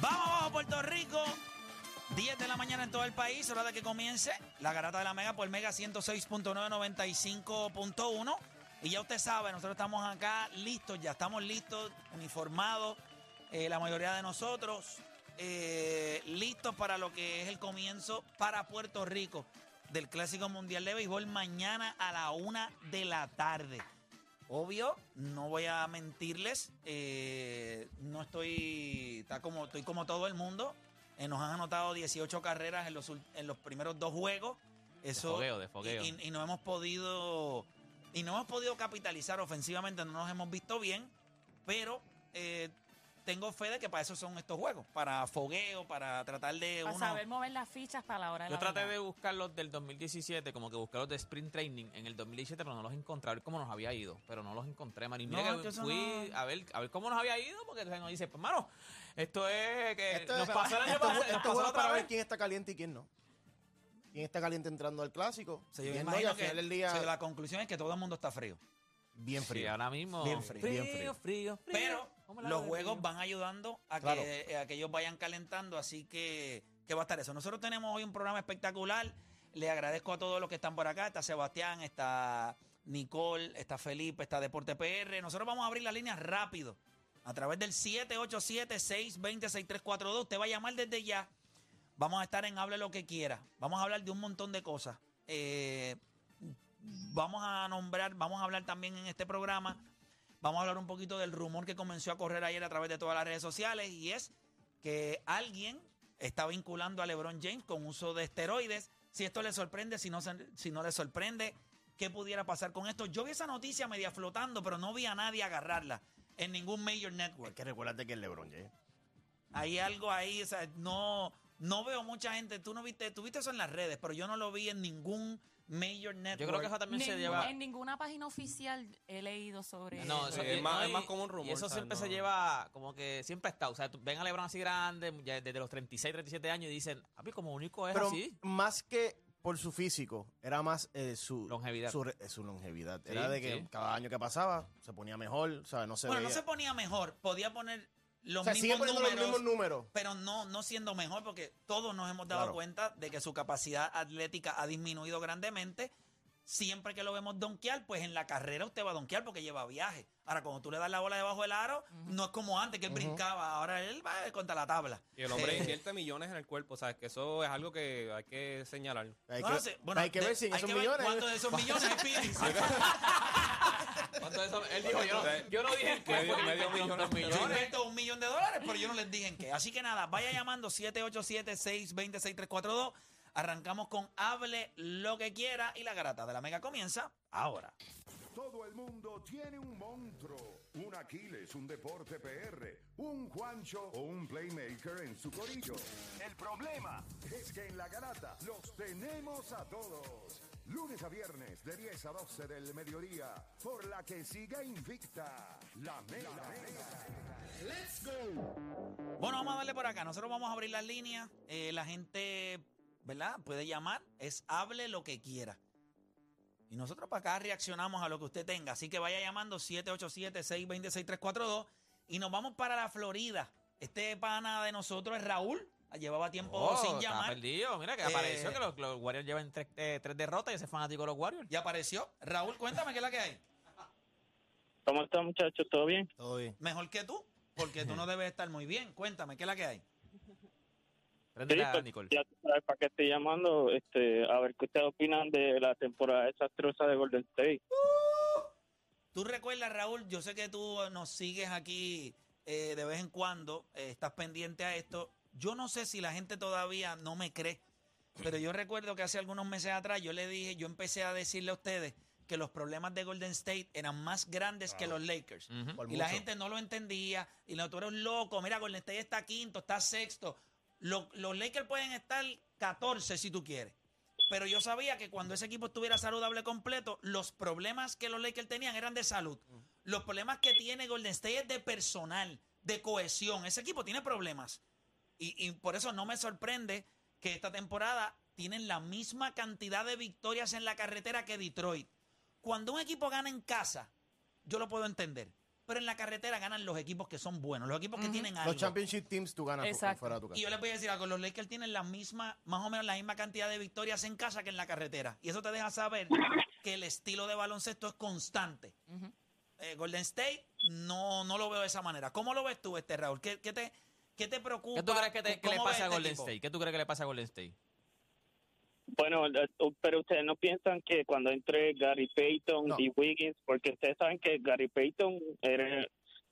Vamos abajo, Puerto Rico. 10 de la mañana en todo el país, hora de que comience la garata de la Mega por Mega 106.995.1. Y ya usted sabe, nosotros estamos acá listos, ya estamos listos, uniformados, eh, la mayoría de nosotros, eh, listos para lo que es el comienzo para Puerto Rico del Clásico Mundial de Béisbol mañana a la una de la tarde. Obvio, no voy a mentirles, eh, no estoy, está como, estoy como todo el mundo. Eh, nos han anotado 18 carreras en los, en los primeros dos juegos. Eso, fogueo, de fogueo. Y, y no hemos podido, y no hemos podido capitalizar ofensivamente, no nos hemos visto bien, pero eh, tengo fe de que para eso son estos juegos, para fogueo, para tratar de Para uno- saber mover las fichas para la hora de Yo la traté verdad. de buscar los del 2017, como que buscar los de Sprint Training en el 2017, pero no los encontré. A ver cómo nos había ido. Pero no los encontré, man. Y mira No, que fui no- a, ver, a ver cómo nos había ido, porque entonces nos dice, pues, mano, esto es que Esto nos es- pasó el año pasado, esto para vez. ver quién está caliente y quién no. Quién está caliente entrando al clásico. Sí, yo me quién no, y imagino al final que del día, sí, la conclusión es que todo el mundo está frío. bien Sí, frío. ahora mismo. Bien frío. Frío, Bien frío, frío. frío. Pero ¿Cómo la los juegos van ayudando a, Claro. que, a que ellos vayan calentando, así que, que va a estar eso. Nosotros tenemos hoy un programa espectacular. Le agradezco a todos los que están por acá. Está Sebastián, está Nicole, está Felipe, está Deporte PR. Nosotros vamos a abrir la línea rápido. A través del 787-620-6342. Usted va a llamar desde ya. Vamos a estar en Hable lo que quiera. Vamos a hablar de un montón de cosas. Eh, vamos a nombrar, vamos a hablar también en este programa Vamos a hablar un poquito del rumor que comenzó a correr ayer a través de todas las redes sociales y es que alguien está vinculando a LeBron James con uso de esteroides. Si esto le sorprende, si no, si no le sorprende, ¿qué pudiera pasar con esto? Yo vi esa noticia media flotando, pero no vi a nadie agarrarla en ningún major Es network. que recuérdate que es LeBron James. Hay algo ahí, o sea, no, no veo mucha gente. Tú no viste, tú viste eso en las redes, pero yo no lo vi en ningún major network. Yo creo que eso también se lleva. En ninguna página oficial he leído sobre No, eso. es y- más- no, es y- más como un rumor, Y eso siempre se lleva como que siempre está. O sea, tú- ven a LeBron así grande, ya desde los 36, 37 años y dicen, papi, como único es Pero así. más que por su físico, era más eh, su Longevidad. Su, re- eh, su longevidad. Sí, era de que sí. cada año que pasaba se ponía mejor, ¿sabes? No se Bueno, no veía. se ponía mejor, podía poner los o sea, sigue mismos números. los mismos números. pero no, no siendo mejor, porque todos nos hemos dado Claro. cuenta de que su capacidad atlética ha disminuido grandemente. Siempre que lo vemos donkear, pues en la carrera usted va a donkear porque lleva viaje. Ahora, cuando tú le das la bola debajo del aro, no es como antes que él brincaba, ahora él va contra la tabla. Y el hombre invierte millones en el cuerpo, ¿sabes? Que eso es algo que hay que señalar. Hay, no que, sé. Bueno, hay que ver si en hay esos millones. cuántos de esos millones es. Él dijo, yo no, yo no dije que Medio- fue que medio dos Yo millones. invento un millón de dólares, pero yo no les dije en qué. Así que nada, vaya llamando 787-620-6342. Arrancamos con Hable lo que quiera y la garata de la Mega comienza ahora. todo el mundo tiene un monstruo, un Aquiles, un Deporte PR, un Juancho o un Playmaker en su corillo. El problema es que en la garata los tenemos a todos. Lunes a viernes de 10 a 12 del mediodía, por la que siga invicta la mega. Bueno, vamos a darle por acá. Nosotros vamos a abrir las líneas. Eh, la gente, ¿verdad? Puede llamar. Es hable lo que quiera. Y nosotros para acá reaccionamos a lo que usted tenga. Así que vaya llamando 787-626-342. Y nos vamos para la Florida. Este pana de nosotros es Raúl. Llevaba tiempo Oh, sin llamar. perdido. Mira que Eh, apareció que los, los Warriors llevan tres, eh, tres derrotas y ese fanático de los Warriors. Y apareció. Raúl, cuéntame qué es la que hay. ¿Cómo están, muchachos? ¿Todo bien? Todo bien. Mejor que tú, porque tú no debes estar muy bien. Cuéntame qué es la que hay. Pues, Nicole. ya para qué estoy llamando, este, a ver qué ustedes opinan de la temporada desastrosa de Golden State. Tú recuerdas, Raúl, yo sé que tú nos sigues aquí eh, de vez en cuando, eh, estás pendiente a esto. Yo no sé si la gente todavía no me cree, pero yo recuerdo que hace algunos meses atrás yo le dije, yo empecé a decirle a ustedes que los problemas de Golden State eran más grandes que los Lakers. Y la gente no lo entendía. Y no, tú eres un loco. Mira, Golden State está quinto, está sexto. Lo- los Lakers pueden estar 14 si tú quieres. Pero yo sabía que cuando ese equipo estuviera saludable completo, los problemas que los Lakers tenían eran de salud. Los problemas que tiene Golden State es de personal, de cohesión. Ese equipo tiene problemas. Y por eso no me sorprende que esta temporada tienen la misma cantidad de victorias en la carretera que Detroit. Cuando un equipo gana en casa, yo lo puedo entender. Pero en la carretera ganan los equipos que son buenos, los equipos que tienen algo. Los championship teams tú ganas Exacto. fuera de tu casa. Y yo les voy a decir algo, los Lakers tienen la misma, más o menos la misma cantidad de victorias en casa que en la carretera. Y eso te deja saber que el estilo de baloncesto es constante. Eh, Golden State no, no lo veo de esa manera. ¿Cómo lo ves tú, este Raúl? ¿Qué, qué te, qué te preocupa? ¿Qué tú crees que, te- que le ¿Cómo pasa a este Golden equipo? State? ¿Qué tú crees que le pasa a Golden State? Bueno, eh, pero ustedes no piensan que cuando entre Gary Payton No. y Wiggins, porque ustedes saben que Gary Payton eres,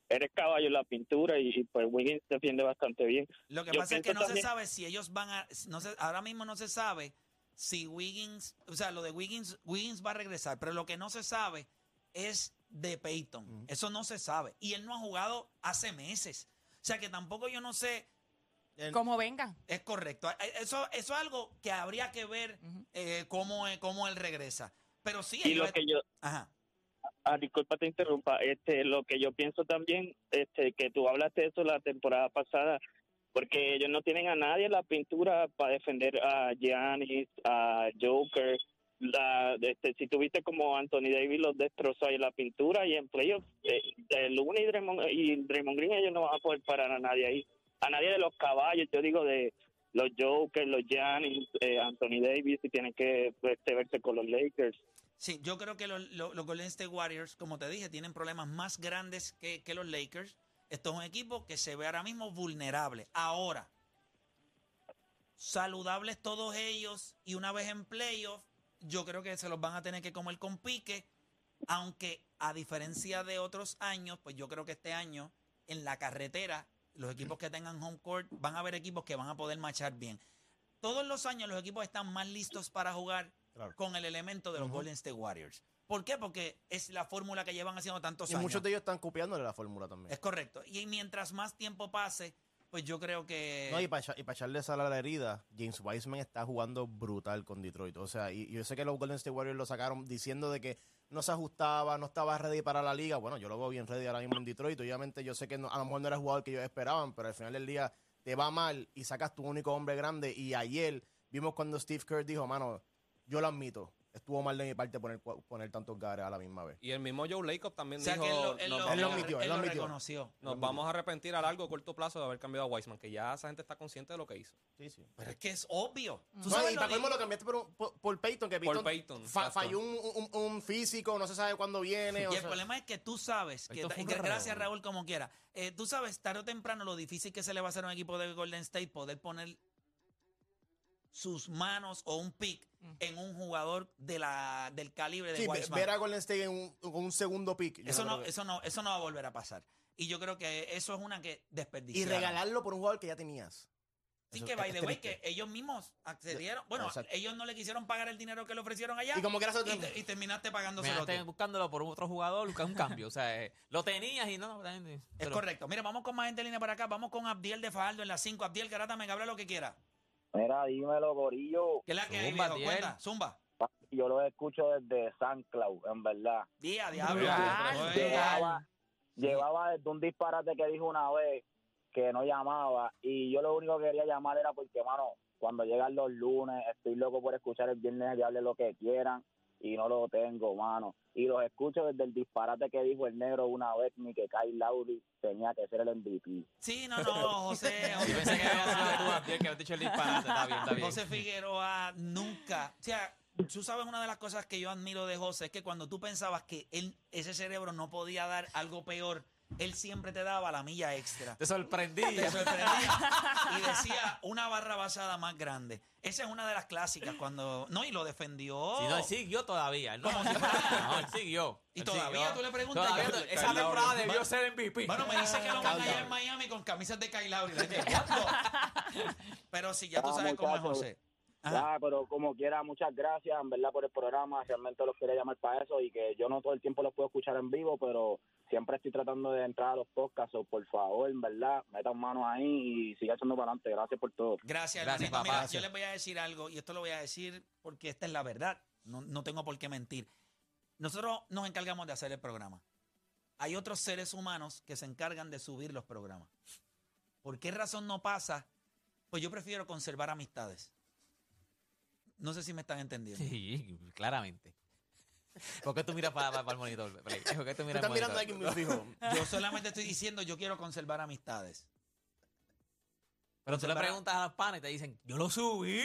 eres caballo en la pintura y, y, pues Wiggins defiende bastante bien. Lo que Yo pasa es que no se sabe si ellos van a. No se, ahora mismo no se sabe si Wiggins. O sea, lo de Wiggins, Wiggins va a regresar, pero lo que no se sabe es de Peyton. Eso no se sabe. Y él no ha jugado hace meses. O sea que tampoco yo no sé. El- Como venga. Es correcto. Eh, Eso, eso es algo que habría que ver eh, cómo, eh, cómo él regresa. Pero sí, Y lo que yo, Ajá. ah, disculpa te interrumpa, este, lo que yo pienso también, este, que tú hablaste de eso la temporada pasada, porque ellos no tienen a nadie en la pintura para defender a Giannis, a Joker. La, este, si tuviste como Anthony Davis los destrozó ahí en la pintura y en playoffs, eh, eh, Luna y Draymond, y Draymond Green ellos no van a poder parar a nadie ahí. A nadie de los caballos, yo digo de los Jokers, los Giannis, eh, Anthony Davis, y tienen que pues, verse con los Lakers. Sí, yo creo que los Golden State Warriors, como te dije, tienen problemas más grandes que, que los Lakers. Esto es un equipo que se ve ahora mismo vulnerable. Ahora, saludables todos ellos y una vez en playoff, yo creo que se los van a tener que comer con pique. Aunque a diferencia de otros años, pues yo creo que este año en la carretera, los equipos que tengan home court van a haber equipos que van a poder marchar bien. Todos los años los equipos están más listos para jugar Claro. con el elemento de los Golden State Warriors. ¿Por qué? Porque es la fórmula que llevan haciendo tantos Y años. muchos de ellos están copiándole la fórmula también. Es correcto. Y mientras más tiempo pase, pues yo creo que... No, y para echarle sal a la herida, James Wiseman está jugando brutal con Detroit. O sea, y, y yo sé que los Golden State Warriors lo sacaron diciendo de que no se ajustaba, no estaba ready para la liga. Bueno, yo lo veo bien ready ahora mismo en Detroit. Obviamente yo sé que no- a lo mejor no era el jugador que ellos esperaban, pero al final del día te va mal y sacas tu único hombre grande. Y ayer vimos cuando Steve Kerr dijo, mano, yo lo admito, estuvo mal de mi parte poner, poner tantos gares a la misma vez. Y el mismo Joe Lacob también o sea, dijo, que él lo, él nos, lo- Él lo vamos, admitió, él lo lo admitió. reconoció. nos vamos a arrepentir a largo o corto plazo de haber cambiado a Wiseman, que ya esa gente está consciente de lo que hizo. Sí, sí. Pero es que es obvio. ¿Tú No, sabes y para lo cambiaste por, por, por Peyton, que Por Peyton, Peyton, fa- falló un, un- un físico, no se sabe cuándo viene. Y o el sea- problema es que tú sabes, que, gra- gracias. Raúl como quiera, eh, tú sabes tarde o temprano lo difícil que se le va a hacer a un equipo de Golden State poder poner sus manos o un pick en un jugador de la, del calibre de Sí, Wiseman. ver a Golden State en un, con un segundo pick. Eso no, que- eso, no, eso no va a volver a pasar. Y yo creo que eso es una que y desperdiciaron. regalarlo por un jugador que ya tenías. Sí, Eso que by the way, que ellos mismos accedieron. Bueno, Exacto. ellos no le quisieron pagar el dinero que le ofrecieron allá. Y como quiera se- y, te- y terminaste pagándoselo buscándolo por otro jugador, buscar un cambio. O sea, eh, lo tenías y no, Es correcto. Mira, vamos con más gente en línea para acá. Vamos con Abdiel de Fajardo en las 5. Abdiel Garata, me habla lo que quiera. Mira, dímelo, Corillo. ¿Qué es la que hay, Zumba, viejo? Abdiel. Cuenta, zumba. Yo lo escucho desde San Cloud, en verdad. Día, diablo. Llevaba, llevaba desde un disparate que dijo una vez que no llamaba y yo lo único que quería llamar era porque, mano, cuando llegan los lunes estoy loco por escuchar el viernes y hable lo que quieran y no lo tengo, mano. Y los escucho desde el disparate que dijo el negro una vez ni que Kyle Lowry tenía que ser el MVP. Sí, no, no, José. Yo pensé que había sido tú, Abdiel, que habías dicho el disparate. Está bien, está bien. José Figueroa nunca. O sea, tú sabes una de las cosas que yo admiro de José es que cuando tú pensabas que él, ese cerebro no podía dar algo peor, él siempre te daba la milla extra. Te sorprendí. Te sorprendía y decía una barra basada más grande. Esa es una de las clásicas cuando. No, y lo defendió. Sí, no, él siguió todavía. Él no, si fuera- no, él siguió. Y Él todavía siguió. tú le preguntas. Todavía yo- no- esa Kyle temporada Lowry. debió ser MVP. Bueno, me dice que lo van allá en Miami con camisas de Kyle. Pero sí, ya tú Ah, sabes cómo es. José. Ya, pero como quiera, muchas gracias, en verdad, por el programa. Realmente los quería llamar para eso y que yo no todo el tiempo los puedo escuchar en vivo, pero siempre estoy tratando de entrar a los podcasts. o por favor, en verdad, metan manos ahí y siga echando para adelante. Gracias por todo. Gracias, Gracias, papá. Mira, Gracias. yo les voy a decir algo, y esto lo voy a decir porque esta es la verdad. No, no tengo por qué mentir. Nosotros nos encargamos de hacer el programa. Hay otros seres humanos que se encargan de subir los programas. ¿Por qué razón no pasa? Pues yo prefiero conservar amistades. No sé si me están entendiendo. Sí, claramente. ¿Por qué tú miras para, para, el monitor? ¿Por qué tú Tú miras estás el mirando muy fijo. Yo solamente estoy diciendo, yo quiero conservar amistades. Pero tú le preguntas a los panes y te dicen, yo lo subí.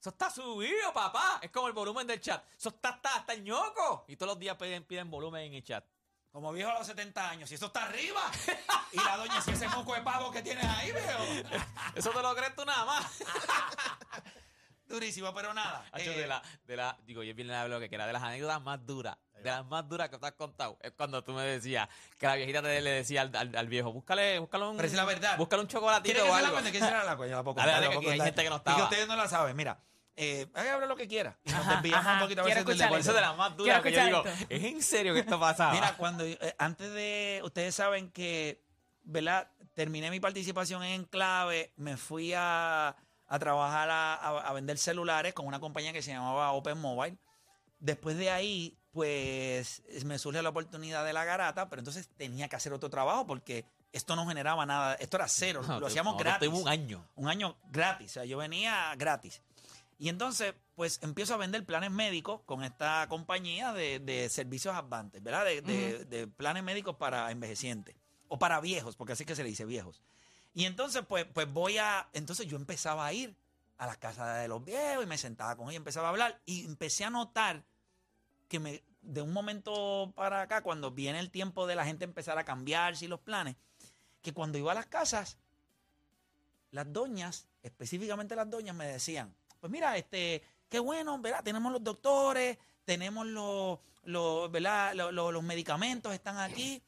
Eso está subido, papá. Es como el volumen del chat. Eso está hasta, hasta el ñoco. Y todos los días piden, piden volumen en el chat. Como viejo a los 70 años, y eso está arriba. Y la doña, si ese moco de pavo que tienes ahí, veo. Eso te lo crees tú nada más. Durísimo, pero nada. Hacho, eh, de la, de la, digo, yo bien le lo que era de las anécdotas más duras, de las más duras que te has contado, es cuando tú me decías que la viejita te- le decía al, al, al viejo, búscale, búscale un, Pero es la verdad. búscale un chocolatito ¿Quiere que o se la algo. cuente? ¿Quiere que se la aquí hay gente que no Y que estaba. ustedes no la saben. Mira, eh, haga hablar lo que quiera. Y Nos Ajá, desviamos ajá. un poquito a veces del deporte. Eso de las más duras que yo digo, ¿es en serio que esto pasaba? Mira, cuando eh, antes de. Ustedes saben que, ¿verdad? Terminé mi participación en Enclave, me fui a, a trabajar a, a- a vender celulares con una compañía que se llamaba Open Mobile. Después de ahí, pues me surge la oportunidad de la garata, pero entonces tenía que hacer otro trabajo porque esto no generaba nada, esto era cero, No, lo hacíamos nosotros gratis. un año. un año gratis. O sea, yo venía gratis. Y entonces, pues empiezo a vender planes médicos con esta compañía de, de servicios Advantes, ¿verdad? De, de- de planes médicos para envejecientes. O para viejos, porque así que se le dice viejos. Y entonces, pues, pues voy a. Entonces yo empezaba a ir a las casas de los viejos y me sentaba con ellos, empezaba a hablar. Y empecé a notar que me, de un momento para acá, cuando viene el tiempo de la gente empezar a cambiarse y los planes, que cuando iba a las casas, las doñas, específicamente las doñas, me decían, pues mira, este, qué bueno, ¿verdad? Tenemos los doctores, tenemos los, los, ¿verdad? Los, los- medicamentos están aquí.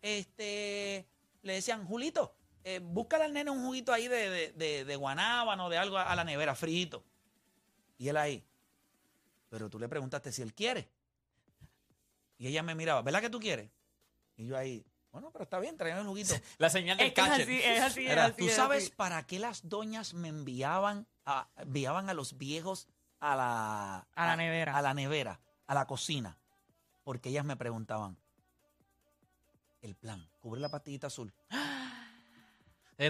Este, le decían, Julito, eh, búscale al nene un juguito ahí de, de, de, de guanábano, de algo a, a la nevera, frito. Y él ahí, pero tú le preguntaste si él quiere. Y ella me miraba, ¿verdad que tú quieres? Y yo ahí, bueno, pero está bien, tráeme el juguito. La señal del Es es catcher. así, es así, es Era, así. ¿Tú es sabes así. para qué las doñas me enviaban a, enviaban a los viejos a la, A la nevera. A la nevera, a la cocina? Porque ellas me preguntaban, el plan, cubre la pastillita azul.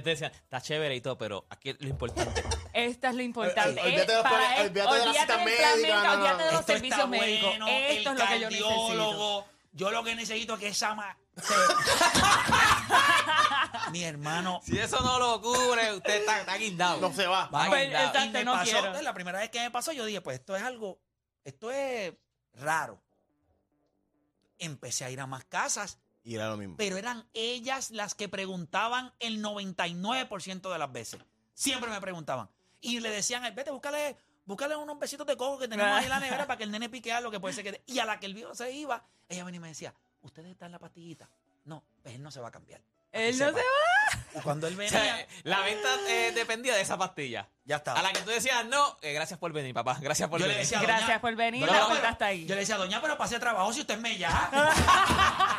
Te decían, está chévere y todo, pero aquí es lo importante. Esto es lo importante. Ol- olvídate de los para él- olvídate de la cita médica, médico, no, no. olvídate de los Esto servicios está médicos. bueno, Esto el es lo que yo necesito. cardiólogo. Yo lo que necesito es que esa ma- Mi hermano si eso no lo cubre, usted está, está guindado. No se va. Va Pues, guindado. exacto. y me no pasó, quiero. la primera vez que me pasó, yo dije, pues esto es algo, esto es raro. Empecé a ir a más casas, Y era lo mismo. pero eran ellas las que preguntaban el 99% de las veces. Siempre me preguntaban. Y le decían, vete, búscale, búscale unos besitos de coco que tenemos ahí en la nevera para que el nene pique algo que puede ser que... Y a la que el viejo se iba, ella venía y me decía, ¿ustedes están en la pastillita? No, pues él no se va a cambiar. Él no sepa. se va. Y cuando él O venía, sea, la venta eh, dependía de esa pastilla. ya estaba. A la que tú decías, no, eh, gracias por venir, papá. Gracias por Yo le venir. decía, Gracias por venir, doña, la pero- está ahí. Yo le decía, doña, pero pase trabajo si usted me ya.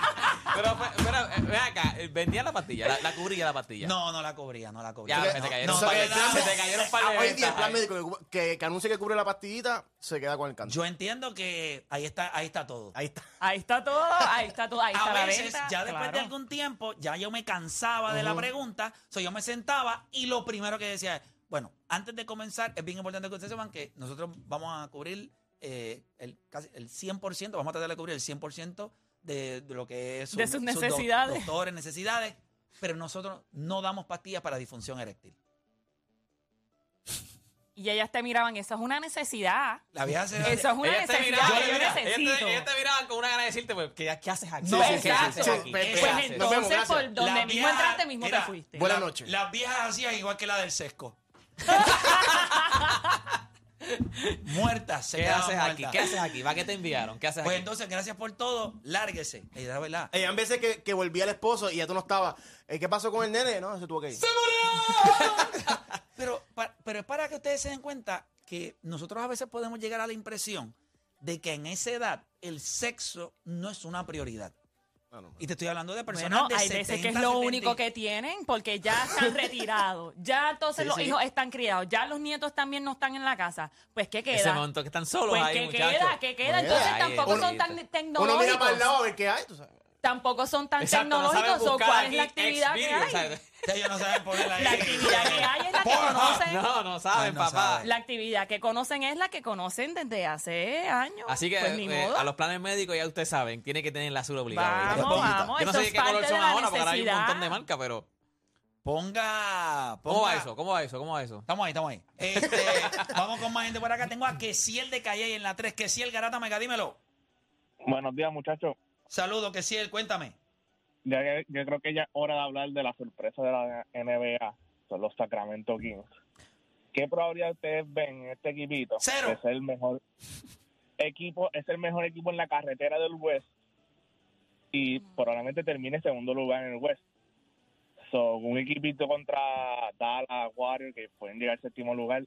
Pero, pero, eh, ven acá, eh, vendía la pastilla, la, la cubría la pastilla. No, no la cubría, no la cubría. Ya, No, se te cayeron no, se te cayeron Ah, Hoy día el plan médico que, que anuncie que cubre la pastillita se queda con el canto. Yo entiendo que ahí está, ahí está todo. Ahí está. Ahí está todo, ahí está todo, ahí está a la veces, venta. ya después de algún tiempo, ya yo me cansaba de la pregunta, so yo me sentaba y lo primero que decía es, bueno, antes de comenzar, es bien importante que ustedes sepan que nosotros vamos a cubrir eh, el, casi el 100%, vamos a tratar de cubrir el 100% de, de lo que es su- De sus do- necesidades. doctores, necesidades, pero nosotros no damos pastillas para disfunción eréctil. Y ellas te miraban, eso es una necesidad. La vieja se Eso es una Ellas te necesidad miraban, que yo ellas te- necesito. ellas te miraban con una gana de decirte, pues, ¿qué, qué haces aquí? No, ¿Qué exacto. haces Sí, aquí? pues, ¿Qué pues, Pues haces? Nos vemos, entonces, por donde La mismo entraste, mismo te fuiste. Buenas noches. Las viejas hacían igual que la del sesco. Muertas, se ¿Qué haces aquí? ¿Qué haces aquí? ¿Para qué te enviaron? ¿Qué haces Pues aquí? entonces, gracias por todo, lárguese. Y la verdad. Ella en veces que, que volvía el esposo y ya tú no estabas. eh, ¿Qué pasó con el nene? No, se tuvo que ir. Pero, pa- pero es para que ustedes se den cuenta que nosotros a veces podemos llegar a la impresión de que en esa edad el sexo no es una prioridad. No. Y te estoy hablando de personas Bueno, de hay veces que es 70, lo 70. único que tienen porque ya están retirados. Ya entonces Sí, los sí. hijos están criados. Ya los nietos también no están en la casa. Pues, ¿qué Ese queda? momento que están solos Pues, ahí, ¿qué muchachos. queda? ¿Qué queda? Mira, Entonces ahí, tampoco son tan Uno mira para el tecnológicos. lado a ver qué hay. tú sabes. Tampoco son tan Exacto, no saben tecnológicos. ¿O buscar ¿Cuál es aquí la actividad que hay? ellos no saben ponerla ahí. La actividad que hay es la que conocen. No, no saben, Ay, no papá. saben. La actividad que conocen es la que conocen desde hace años. Así que pues, ni eh, modo. a los planes médicos ya ustedes saben, tiene que tener la azul obligado. Vamos, vamos. Yo no eso sé es qué color son la ahora, porque ahora hay un montón de marcas, pero... Ponga, ¿Cómo va ponga- eso? ¿Cómo va eso? ¿Cómo va eso? Estamos ahí, estamos ahí. Este, vamos con más gente por acá. Tengo a Kesiel de Calle en la 3. Kesiel Garata Mega, dímelo. Buenos días, muchachos. Saludos, Kesiel, cuéntame. Ya que- yo creo que ya es hora de hablar de la sorpresa de la NBA, son los Sacramento Kings. ¿Qué probabilidad ustedes ven en este equipito? Cero. Ser el mejor equipo, es el mejor equipo en la carretera del West y probablemente termine segundo lugar en el West. So, un equipito contra Dallas, Warriors, que pueden llegar al séptimo lugar.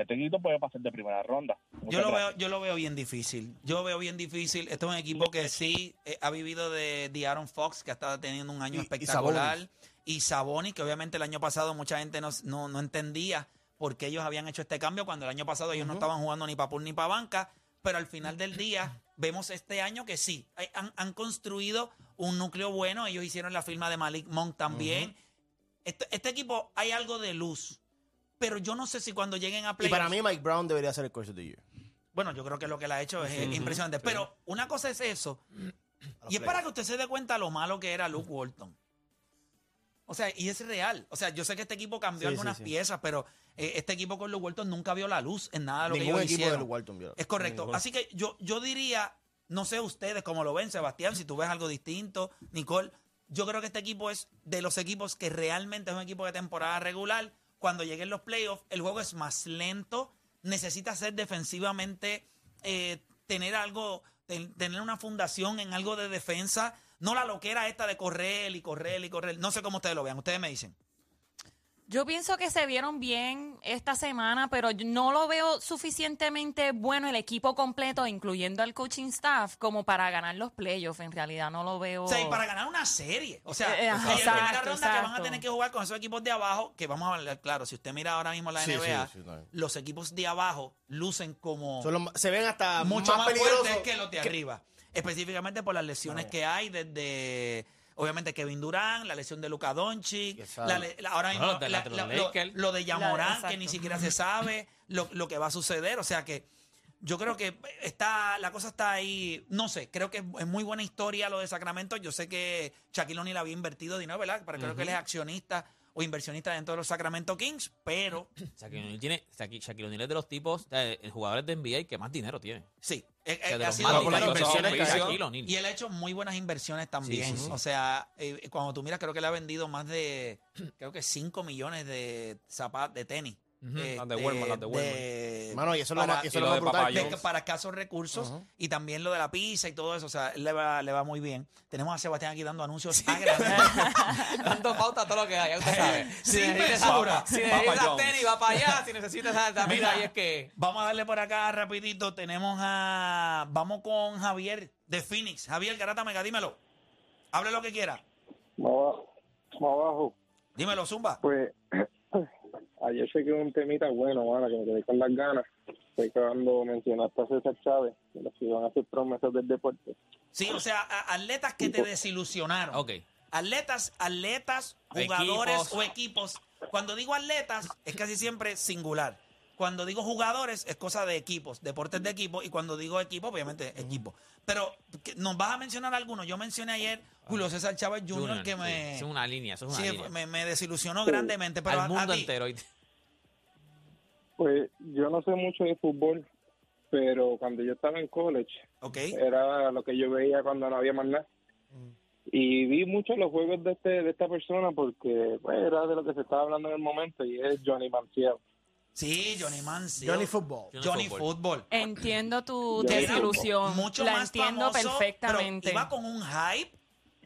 Este equipo puede pasar de primera ronda. Yo lo, gracias. veo, yo lo veo bien difícil. Yo veo bien difícil. Este es un equipo que sí eh, ha vivido de, de Aaron Fox, que ha estado teniendo un año Y- y espectacular. Y Saboni, que obviamente el año pasado mucha gente no, no, no entendía por qué ellos habían hecho este cambio cuando el año pasado ellos no estaban jugando ni para pool ni para banca. Pero al final del día vemos este año que sí, han, han construido un núcleo bueno. Ellos hicieron la firma de Malik Monk también. este, este equipo hay algo de luz. Pero yo no sé si cuando lleguen a Y playoffs... para mí, Mike Brown debería ser el coach of the year. Bueno, yo creo que lo que él ha hecho es impresionante. Pero una cosa es eso. Y es para que usted se dé cuenta lo malo que era Luke Walton. O sea, y es real. O sea, yo sé que este equipo cambió Sí, algunas sí, sí. piezas, pero eh, este equipo con Luke Walton nunca vio la luz en nada de lo que Ningún ellos equipo hicieron. del Walton vio. Es correcto. Así que yo, yo diría, no sé ustedes cómo lo ven, Sebastián, si tú ves algo distinto, Nicole. Yo creo que este equipo es de los equipos que realmente es un equipo de temporada regular. Cuando lleguen los playoffs, el juego es más lento. Necesita ser defensivamente, eh, tener algo, ten- tener una fundación en algo de defensa. No la loquera esta de correr y correr y correr. No sé cómo ustedes lo vean. Ustedes me dicen. Yo pienso que se vieron bien esta semana, pero yo no lo veo suficientemente bueno el equipo completo, incluyendo al coaching staff, como para ganar los playoffs. En realidad no lo veo. O sea, y para ganar una serie. O sea, Eh, en ajá, la primera exacto, ronda que van a exacto. tener que jugar con esos equipos de abajo, que vamos a hablar, claro, si usted mira ahora mismo la Sí, NBA, sí, sí, no. los equipos de abajo lucen como se ven hasta mucho más, más, peligrosos fuertes que los de arriba. Específicamente por las lesiones que hay desde... Obviamente Kevin Durant, la lesión de Luka Doncic, la le- la- ahora mismo Bueno, de la- la- de la- los lo, Lakers. lo de Yamorán, exacto. que ni siquiera se sabe lo, lo que va a suceder. O sea que yo creo que está, la cosa está ahí, no sé, creo que es muy buena historia lo de Sacramento. Yo sé que Shaquille O'Neal había invertido dinero, ¿verdad? Pero creo que él es accionista o inversionista dentro de los Sacramento Kings, pero Shaquille O'Neal tiene, Shaqui- Shaquille O'Neal es de los tipos, eh, jugadores de NBA que más dinero tiene. sí, eh, eh, de ha sido por las inversiones que. Y él ha hecho muy buenas inversiones también. Sí, sí, sí. O sea, eh, cuando tú miras, creo que le ha vendido más de, creo que 5 millones de zapatos, de tenis este, Las de Walmart, las de Walmart. de- Mano, y eso es lo para- más, y eso y es lo lo más de brutal. Para escasos recursos y también lo de la pizza y todo eso. O sea, él le va, le va muy bien. Tenemos a Sebastián aquí dando anuncios agradecidos. Dando pauta a todo lo que hay, ya usted sabe. Sin necesitas- mesura. Si Papa necesitas John's. tenis, va para allá. Si necesitas Mira, ahí es que... Vamos a darle por acá rapidito. Tenemos a... Vamos con Javier de Phoenix. Javier Garata Mega, dímelo. Hable lo que quiera. Más abajo, Dímelo, Zumba. pues ayer se quedó un temita bueno, mano, que me quedé con las ganas. Fue cuando mencionaste a César Chávez, que los que iban a hacer promesas del deporte. Sí, o sea, a- atletas que te desilusionaron. Ok. Atletas, atletas, jugadores Equipos. o equipos. Cuando digo atletas, es casi siempre singular. Cuando digo jugadores, es cosa de equipos, deportes de equipo. Y cuando digo equipo, obviamente equipo. Pero ¿qué- nos vas a mencionar algunos. Yo mencioné ayer Julio César Chávez Jr., Junior, que sí, me, Es una línea, eso es una sí, línea. me, me desilusionó grandemente. Pero Al a- a mundo entero. Pues yo no sé mucho de fútbol, pero cuando yo estaba en college, era lo que yo veía cuando no había más nada. Y vi mucho los juegos de este de esta persona porque pues, era de lo que se estaba hablando en el momento y es Johnny Manziel. Sí, Johnny Manziel. Johnny Football. Johnny Johnny Football. Football. Entiendo tu desilusión. mucho la más entiendo famoso, perfectamente. Pero iba con un hype.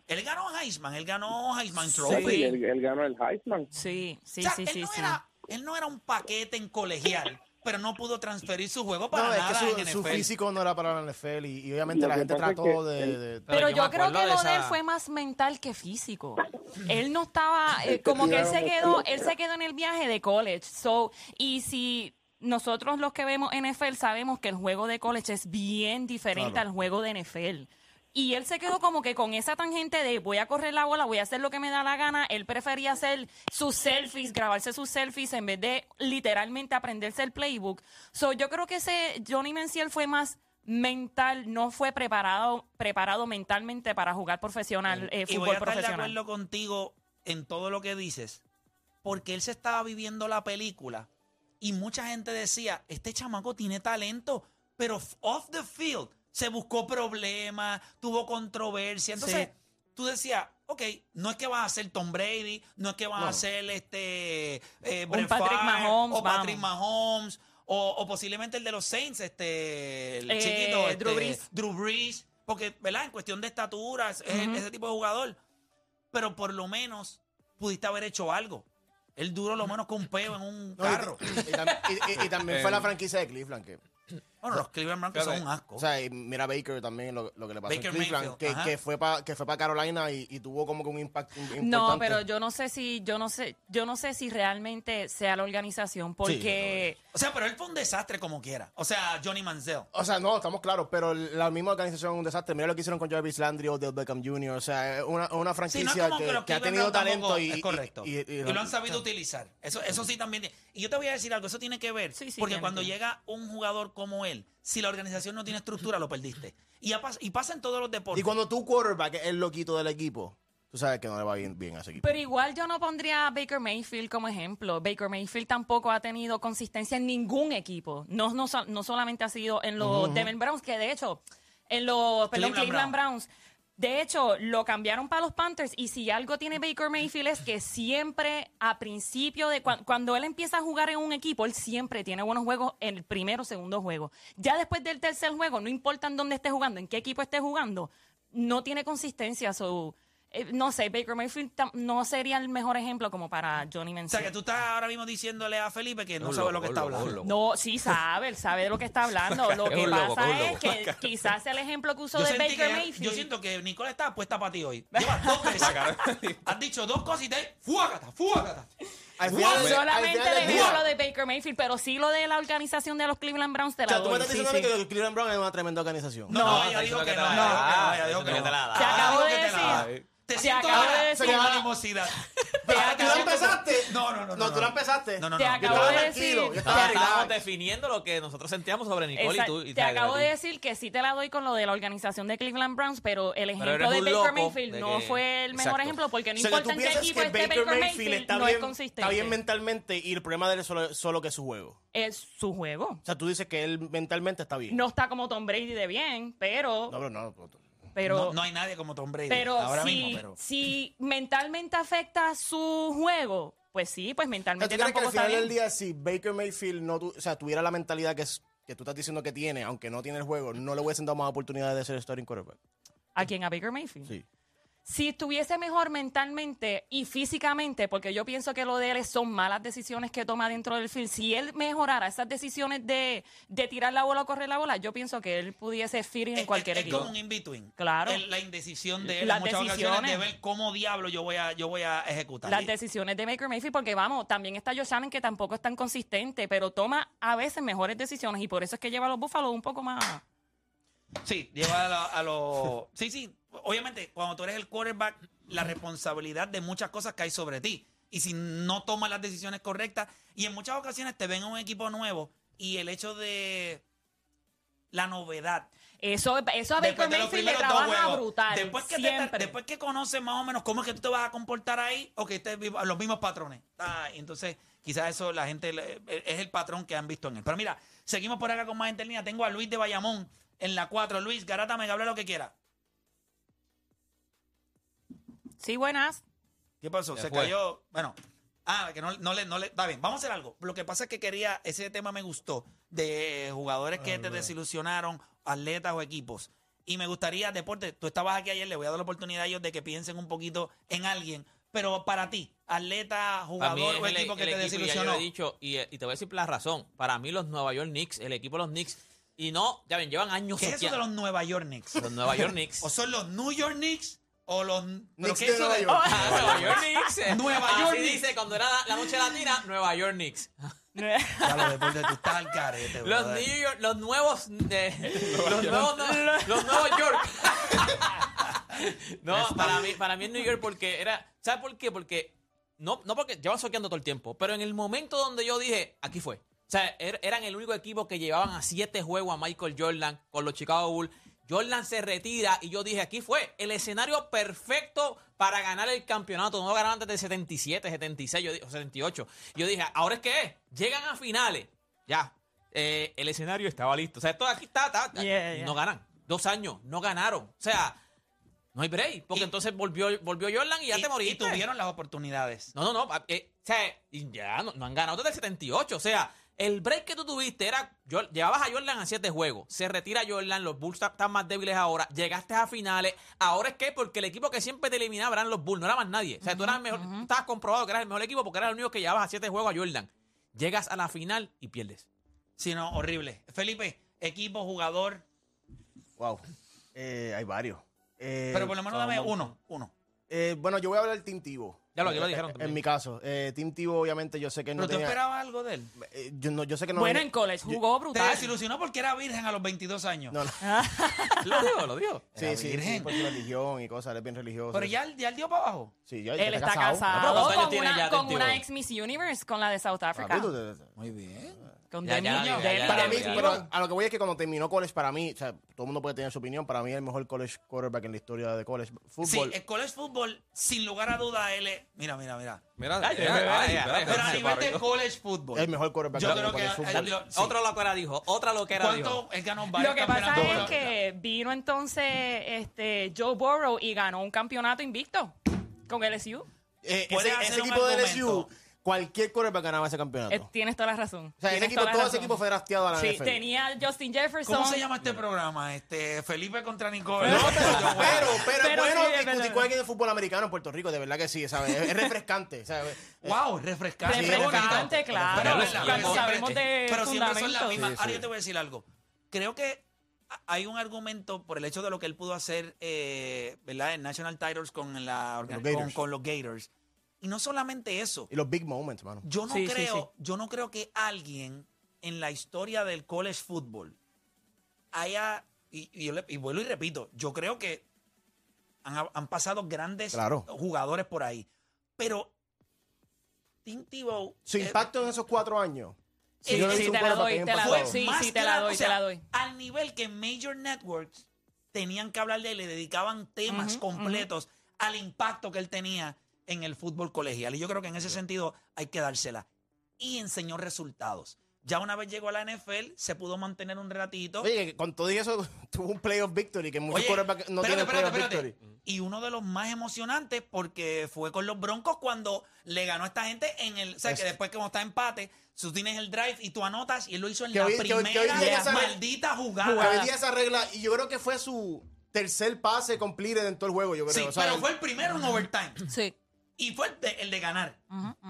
Él ganó Heisman, él ganó Heisman. Trophy. Sí, él, él ganó el Heisman. Sí, sí, O sea, sí, él, sí, no sí. Era, él no era un paquete en colegial, pero no pudo transferir su juego para No, es nada en su, NFL. físico no era para la NFL y, y obviamente Lo la gente es trató que de, de- Pero, yo creo que lo de él esa- fue más mental que físico. Él no estaba, eh, como que él se quedó, él se quedó en el viaje de college. So, y si nosotros los que vemos NFL sabemos que el juego de college es bien diferente Claro. al juego de NFL. Y él se quedó como que con esa tangente de voy a correr la bola, voy a hacer lo que me da la gana. Él prefería hacer sus selfies, grabarse sus selfies en vez de literalmente aprenderse el playbook. So, yo creo que ese Johnny Menciel fue más mental, no fue preparado preparado mentalmente para jugar profesional, eh, y voy fútbol a estar de profesional. acuerdo contigo en todo lo que dices, porque él se estaba viviendo la película y mucha gente decía, este chamaco tiene talento, pero off the field se buscó problemas, tuvo controversia. Entonces, tú decías, ok, no es que vas a ser Tom Brady, no es que vas a ser este eh, Brett Patrick Favre, Mahomes, o Patrick vamos. Mahomes, o, o posiblemente el de los Saints, este, el Eh, chiquito, este, Drew Brees. Drew Brees, porque, ¿verdad? En cuestión de estatura, es, ese tipo de jugador. Pero por lo menos pudiste haber hecho algo. Él duró lo menos con un peo en un No, carro. y, tam- y- y- y también fue la franquicia de Cleveland que Bueno, los Cleveland Browns que son un asco. O sea, y mira Baker también lo, lo que le pasó Baker en Cleveland, que, fue para que fue para Carolina y, y tuvo como que un impacto importante. No, pero yo no sé si yo no sé yo no sé si realmente sea la organización porque o sea, pero él fue un desastre como quiera. O sea, Johnny Manziel. O sea, no, estamos claros, pero la misma organización es un desastre. Mira lo que hicieron con Jarvis Landry o Del Beckham Jr. O sea, es una, una Sí, franquicia no que, que, los que ha tenido talento tampoco y, es correcto. y, Y, lo han sabido utilizar. Eso, eso sí también. Y yo te voy a decir algo, eso tiene que ver. Sí, sí, porque cuando llega un jugador como él, si la organización no tiene estructura, lo perdiste. Y, pas- y pasa en todos los deportes. Y cuando tu quarterback es el loquito del equipo, tú sabes que no le va bien, bien a ese equipo. pero igual yo no pondría a Baker Mayfield como ejemplo. Baker Mayfield tampoco ha tenido consistencia en ningún equipo. No, no, no solamente ha sido en los Denver Browns, que de hecho, en los perdón, Cleveland Cleveland Browns. De hecho, lo cambiaron para los Panthers y si algo tiene Baker Mayfield es que siempre a principio de cua- cuando él empieza a jugar en un equipo, él siempre tiene buenos juegos en el primero o segundo juego. Ya después del tercer juego, no importa en dónde esté jugando, en qué equipo esté jugando, no tiene consistencia. So, eh, no sé, Baker Mayfield tam- no sería el mejor ejemplo como para Johnny o sea, que tú estás ahora mismo diciéndole a Felipe que no Un sabe loco, lo que está loco, un hablando. loco. No, sí sabe, él sabe de lo que está hablando. Lo Es que un loco, pasa es loco. que quizás el ejemplo que usó Yo, de sentí Baker que- Mayfield. yo siento que Nicole está puesta para ti hoy. Llevas dos veces. Has dicho dos cosas y te. ¡Fuágata! ¡Fuágata! Al final, al Solamente final del le digo día- lo de Baker Mayfield, pero sí lo de la organización de los Cleveland Browns te O la sea, tú me doy. estás sí, diciendo sí. que el Cleveland Brown es una tremenda organización. No, No, ella dijo que no. ella la dijo que no, ella dijo que. Se acabó de decir. Te Se siento acabo de ahora decir. con animosidad. Pero tú la empezaste. No, no, no. No, tú la empezaste. No, no, Te no. acabo estaba de tranquilo, decir. estaba No, estábamos definiendo lo que nosotros sentíamos sobre Nicole y tú. y te acabo de decir que sí te la doy con lo de la organización de Cleveland Browns, pero el ejemplo eres de un Baker loco Mayfield de no que- fue el mejor Exacto. ejemplo porque no O sea, que importa en qué piensas equipo que esté Baker Mayfield está no bien, es consistente. está bien mentalmente y el problema de él es solo, solo que es su juego. es su juego. O sea, tú dices que él mentalmente está bien. No está como Tom Brady de bien, pero... No, pero no. Pero No, no hay nadie como Tom Brady. Pero, ahora si, mismo, pero. si mentalmente afecta su juego, pues sí, pues O sea, mentalmente ¿tú crees que tampoco al está final del bien. día, si Baker Mayfield no tu- o sea, tuviera la mentalidad que, es, que tú estás diciendo que tiene, aunque no tiene el juego, no le hubiesen dado más oportunidades de ser starting quarterback? ¿A quién? ¿A Baker Mayfield? Sí. Si estuviese mejor mentalmente y físicamente, porque yo pienso que lo de él son malas decisiones que toma dentro del field, si él mejorara esas decisiones de, de tirar la bola o correr la bola, yo pienso que él pudiese fit en Es- cualquier es, es equipo. como un in-between. Claro. El- la indecisión de él Las en muchas ocasiones de decisiones. ver cómo diablo yo voy a, yo voy a ejecutar. Las decisiones de Baker Mayfield, porque vamos, también está Josh Allen que tampoco es tan consistente, pero toma a veces mejores decisiones y por eso es que lleva a los Búfalos un poco más. Sí, lleva a, lo- a los... Sí, sí. Obviamente, cuando tú eres el quarterback, la responsabilidad de muchas cosas cae sobre ti. Y si no tomas las decisiones correctas, y en muchas ocasiones te ven a un equipo nuevo y el hecho de la novedad. Eso, eso a Baker de los Mayfield le primeros dos trabaja juegos, brutal. Después que, te- siempre. después que conoces más o menos cómo es que tú te vas a comportar ahí, o que estés vivo- los mismos patrones. Ah, y entonces, quizás eso la gente le- es el patrón que han visto en él. Pero mira, seguimos por acá con más gente en línea. Tengo a Luis de Bayamón en la 4. Luis, Garata, me hable lo que quiera. Sí, buenas. ¿Qué pasó? Se Se fue. cayó. Bueno. Ah, que no, no le, no le. Está bien, vamos a hacer algo. Lo que pasa es que quería. Ese tema me gustó. De jugadores que te desilusionaron, atletas o equipos. Y me gustaría, Deporte, tú estabas aquí ayer, le voy a dar la oportunidad a ellos de que piensen un poquito en alguien. Pero para ti, atleta, jugador o el, equipo que el te equipo, y ya yo desilusionó. he dicho, y, eh, y te voy a decir la razón. Para mí los Nueva York Knicks, el equipo de los Knicks, y no, ya ven, llevan años ¿Qué es eso de los Nueva York Knicks? Los Nueva York Knicks. ¿O son los New York Knicks? ¿O los. ¿pero Knicks qué de Nueva York. Ah, Nueva York Knicks. eh. Nueva Así York Knicks. dice cuando era la, noche latina, Nueva York Knicks. Ya lo Deporte, tú estás al carete, Los brother. New York, los nuevos, de- los nuevos, los nuevos York. no, para mí, para mí es New York porque era, ¿sabes por qué? Porque no, no porque llevan soqueando todo el tiempo, pero en el momento donde yo dije, aquí fue. O sea, er- eran el único equipo que llevaban a siete juegos a Michael Jordan con los Chicago Bulls. Jordan se retira y yo dije, aquí fue el escenario perfecto para ganar el campeonato. No ganaron antes del 77, 76, yo, di- o 78. Yo dije, ¿ahora es que es? Llegan a finales. Ya. Eh, el escenario estaba listo. O sea, esto aquí está, está, está. Yeah, Y yeah. no ganan. Dos años, no ganaron. O sea, no hay break. Porque Y- entonces volvió, volvió Jordan y ya y, te moriste. y tuvieron las oportunidades. No, no, no. eh, o sea, ya no, no han ganado desde el 78. O sea, el break que tú tuviste era. yo- llevabas a Jordan a siete juegos. Se retira Jordan. Los Bulls están más débiles ahora. Llegaste a finales. Ahora es que, porque el equipo que siempre te eliminaba eran los Bulls. No era más nadie. O sea, tú eras el mejor. estabas comprobado que eras el mejor equipo porque eras el único que llevabas a siete juegos a Jordan. Llegas a la final y pierdes. Sí, no, horrible. Felipe, equipo, jugador. Wow. Eh, hay varios. Eh, Pero por lo menos dame uno. Uno. Eh, bueno, yo voy a hablar del Team Tivo. Ya lo- lo Eh, dijeron eh, también. En mi caso, eh, Team Tivo, obviamente, yo sé que no ¿Pero tú tenía- esperabas algo de él? eh, yo, no, yo sé que no bueno, en college jugó Te brutal. desilusionó porque era virgen a los 22 años. No, no. Lo dijo, lo dijo. Sí, Era sí, virgen. sí, por su religión y cosas, él es bien religioso. Pero ya, ya él dio para abajo. Sí, ya, Él ya está casado, ¿cuántos años con, tiene una, ya con una ex Miss Universe, con la de South Africa. Tú te- Muy bien. Con Ya, ya, ya, ya, Para mí, ya. pero a lo que voy es que cuando terminó college, para mí, o sea, todo el mundo puede tener su opinión, para mí es el mejor college quarterback en la historia de college Sí, fútbol. el college football, sin lugar a duda, él es. Mira, mira, mira. Mira, Ay, ay, ay, ay, Pero a nivel de college football. el mejor quarterback Yo en creo el que fútbol. lo- sí. Otra loquera dijo. Otra loquera dijo. ¿Cuánto él ganó varios Lo que pasa es que vino entonces este Joe Burrow y ganó un campeonato invicto con LSU. Eh, ese, ese equipo de argumento. LSU, cualquier quarterback ganaba ese campeonato. Eh, tienes toda la razón. o sea, ese equipo, la todo ese equipo fue drafteado a la Sí, NFL. tenía Justin Jefferson. ¿Cómo se llama este programa? Este, Felipe contra Nicole. No, pero, pero, pero, Pero es bueno sí, discutir con alguien de fútbol americano en Puerto Rico, de verdad que sí, ¿sabes? Es, es refrescante, ¿sabes? Wow, refrescante. Sí. Refrescante, claro. Pero, Pero es siempre- sabemos de pero siempre son las mismas. Sí, Ahora yo te voy a decir algo. Creo que hay un argumento por el hecho de lo que él pudo hacer, eh, ¿verdad? En National Titles con, la, los con los Gators. Y no solamente eso. Y los big moments, mano. Yo no Sí, creo, sí. yo no creo que alguien en la historia del college football haya, y, y yo le- y vuelvo y repito, yo creo que han, han pasado grandes Claro. jugadores por ahí. Pero Tim Tebow Su eh, impacto en esos cuatro años. Sí, sí, te la doy, te la doy. Sí, te la doy, o sea, te la doy. Al nivel que Major Networks tenían que hablar de él, le dedicaban temas completos al impacto que él tenía en el fútbol colegial. Y yo creo que en ese sentido hay que dársela. Y enseñó resultados. Ya una vez llegó a la NFL, se pudo mantener un ratito. Oye, que con todo eso tuvo un playoff victory, que muchos Oye, no espérate, tienen espérate, playoff espérate. victory. Y uno de los más emocionantes porque fue con los Broncos cuando le ganó a esta gente en el. O sea, que Es- después, como está empate, tú tienes el drive y tú anotas y él lo hizo en Que la hoy- que hoy- primera que hoy día esa- maldita Que jugada. hoy día esa regla, y yo creo que fue su tercer pase completed en todo el juego, yo creo. Sí, O sea, pero fue el primero en overtime. Sí. Y fue el de, el de ganar.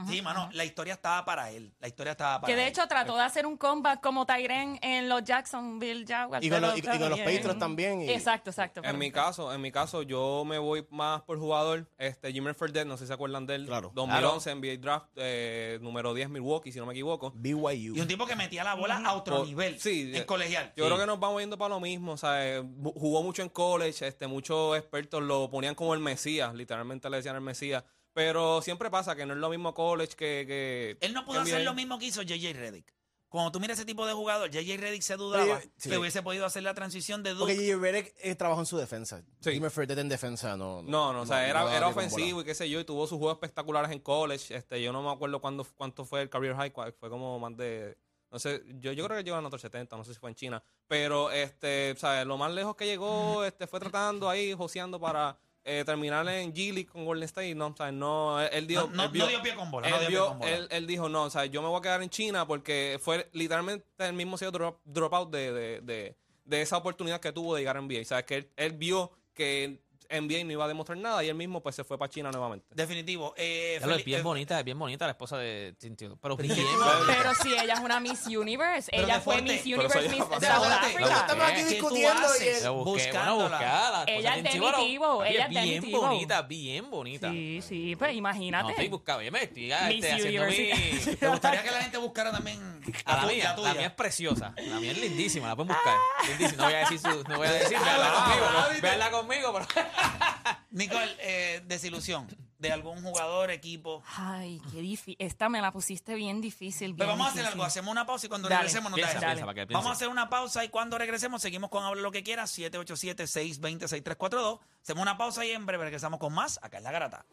Sí, mano, la historia estaba para él. La historia estaba para Que de él. hecho trató de hacer un comeback como Tyren en los Jacksonville Jaguars. Y con los- y- y con los también- Patriots también, y- Exacto, exacto. En mi caso, en mi caso, yo me voy más por jugador. Este, Jimmy Fredette, no sé si se acuerdan de él. Claro. 2011 NBA Draft, eh, número 10 Milwaukee, si no me equivoco. BYU. Y un tipo que metía la bola a otro Por- nivel. sí, en eh, colegial. Yo creo que nos vamos yendo para lo mismo, o sea, eh, jugó mucho en college, este, muchos expertos lo ponían como el Mesías, literalmente le decían el Mesías, pero siempre pasa que no es lo mismo college que... que Él no pudo que hacer NBA. lo mismo que hizo JJ Redick. Cuando tú miras ese tipo de jugador, JJ Redick se dudaba Oye, sí. que hubiese podido hacer la transición de Porque Duke. J.J. Redick eh, trabajó en su defensa. Sí. Jimmy Fredette en defensa no. No, no, o sea, era, no era ofensivo y qué sé yo, y tuvo sus juegos espectaculares en college. Este, yo no me acuerdo cuándo, cuánto fue el career high, fue como más de, no sé, yo, yo creo que llegó a notar 70, no sé si fue en China, pero este, o sea, lo más lejos que llegó, este, fue tratando ahí, joseando para eh, terminar en G League con Golden State, no, o sea, no, él, dijo, No- no- él vio- no dio pie con bola, él no dio pie con bola. él- él dijo, no, o sea, yo me voy a quedar en China porque fue literalmente el mismo sello drop, dropout de, de, de, de esa oportunidad que tuvo de llegar a NBA. O sea, que él, él vio que NBA no iba a demostrar nada y él mismo pues se fue para China nuevamente. Definitivo. Eh, Ya lo es bien eh, bonita, es bien bonita la esposa de Tintin. Pero Pero bien. ¿qué- Pero si ella es una Miss Universe, Pero ella fue fuerte. Miss Universe, Miss. South Africa. estamos aquí ¿Qué tú discutiendo y él- Buscándola. Ella es definitivo, ella es bien bonita, bien bonita. Sí, sí, pues No, imagínate. estoy buscando, yo me estoy ah, Miss este, haciendo mi... ¿Te gustaría que la gente buscara también A la mía, la mía es preciosa. La mía es lindísima, la pueden buscar. Lindísima. No voy a decir, su, no voy a decir, veanla Ah, conmigo. ah, no, Veanla conmigo, pero... Nicole, eh, desilusión de algún jugador, equipo. Ay, qué difícil. Esta me la pusiste bien difícil. Bien Pero vamos a hacer algo, hacemos una pausa y cuando Dale, regresemos nos Piensa, da piensa. Vamos a hacer una pausa y cuando regresemos seguimos con Habla lo que quieras, 787-620-6342. Hacemos una pausa y en breve regresamos con más acá en La Garata.